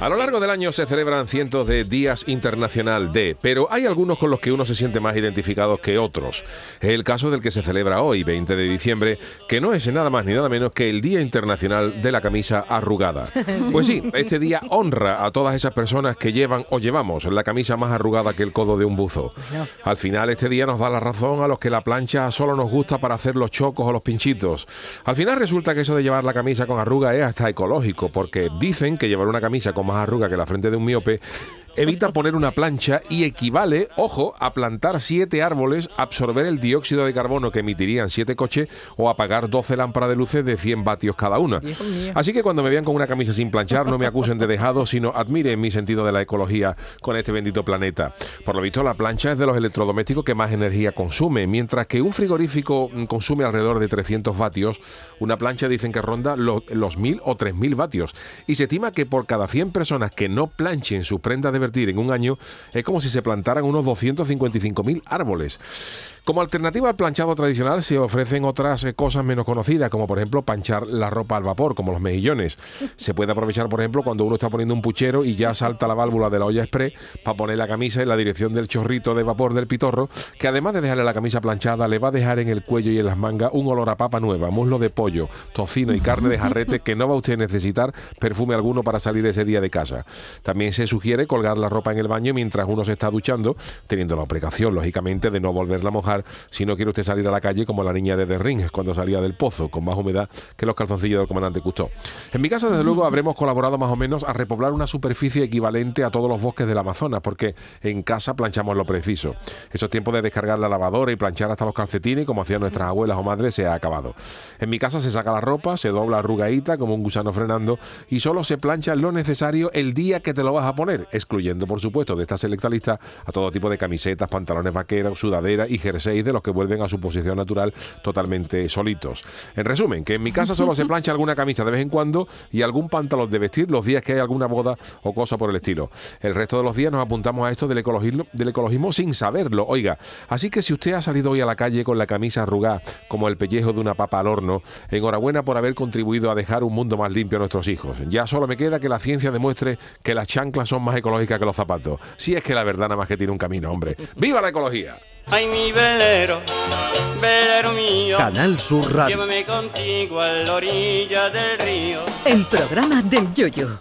A lo largo del año se celebran cientos de días internacional de, pero hay algunos con los que uno se siente más identificado que otros. Es el caso del que se celebra hoy, 20 de diciembre, que no es nada más ni nada menos que el Día Internacional de la Camisa Arrugada. Pues sí, este día honra a todas esas personas que llevan o llevamos la camisa más arrugada que el codo de un buzo. Al final este día nos da la razón a los que la plancha solo nos gusta para hacer los chocos o los pinchitos. Al final resulta que eso de llevar la camisa con arruga es hasta ecológico, porque dicen que llevar una camisa con más arruga que la frente de un miope evita poner una plancha y equivale, ojo, a plantar siete árboles, absorber el dióxido de carbono que emitirían siete coches o apagar 12 lámparas de luces de 100 vatios cada una. Así que cuando me vean con una camisa sin planchar, no me acusen de dejado, sino admiren mi sentido de la ecología con este bendito planeta. Por lo visto, la plancha es de los electrodomésticos que más energía consume, mientras que un frigorífico consume alrededor de 300 vatios, una plancha dicen que ronda los, los 1000 o 3000 vatios. Y se estima que por cada 100 personas que no planchen sus prendas de en un año es como si se plantaran unos 255.000 árboles. Como alternativa al planchado tradicional se ofrecen otras eh, cosas menos conocidas, como por ejemplo panchar la ropa al vapor, como los mejillones. Se puede aprovechar, por ejemplo, cuando uno está poniendo un puchero y ya salta la válvula de la olla express para poner la camisa en la dirección del chorrito de vapor del pitorro, que además de dejarle la camisa planchada, le va a dejar en el cuello y en las mangas un olor a papa nueva, muslo de pollo, tocino y carne de jarrete que no va usted a necesitar perfume alguno para salir ese día de casa. También se sugiere colgar la ropa en el baño mientras uno se está duchando, teniendo la precaución, lógicamente, de no volverla a mojar si no quiere usted salir a la calle como la niña de The Ring cuando salía del pozo, con más humedad que los calzoncillos del comandante Custó. En mi casa, desde luego, habremos colaborado más o menos a repoblar una superficie equivalente a todos los bosques del Amazonas, porque en casa planchamos lo preciso. Esos tiempos de descargar la lavadora y planchar hasta los calcetines, como hacían nuestras abuelas o madres, se ha acabado. En mi casa se saca la ropa, se dobla arrugadita como un gusano frenando y solo se plancha lo necesario el día que te lo vas a poner, excluyendo, por supuesto, de esta selecta lista a todo tipo de camisetas, pantalones vaqueros, sudaderas y jerseys de los que vuelven a su posición natural totalmente solitos. En resumen, que en mi casa solo se plancha alguna camisa de vez en cuando y algún pantalón de vestir los días que hay alguna boda o cosa por el estilo. El resto de los días nos apuntamos a esto del ecologismo, del ecologismo sin saberlo. Oiga, así que si usted ha salido hoy a la calle con la camisa arrugada como el pellejo de una papa al horno, enhorabuena por haber contribuido a dejar un mundo más limpio a nuestros hijos. Ya solo me queda que la ciencia demuestre que las chanclas son más ecológicas que los zapatos. Si es que la verdad nada más que tiene un camino, hombre. ¡Viva la ecología! Ay, mi velero, velero mío. Canal Sur Radio. Llévame contigo a la orilla del río. El programa del Yoyo.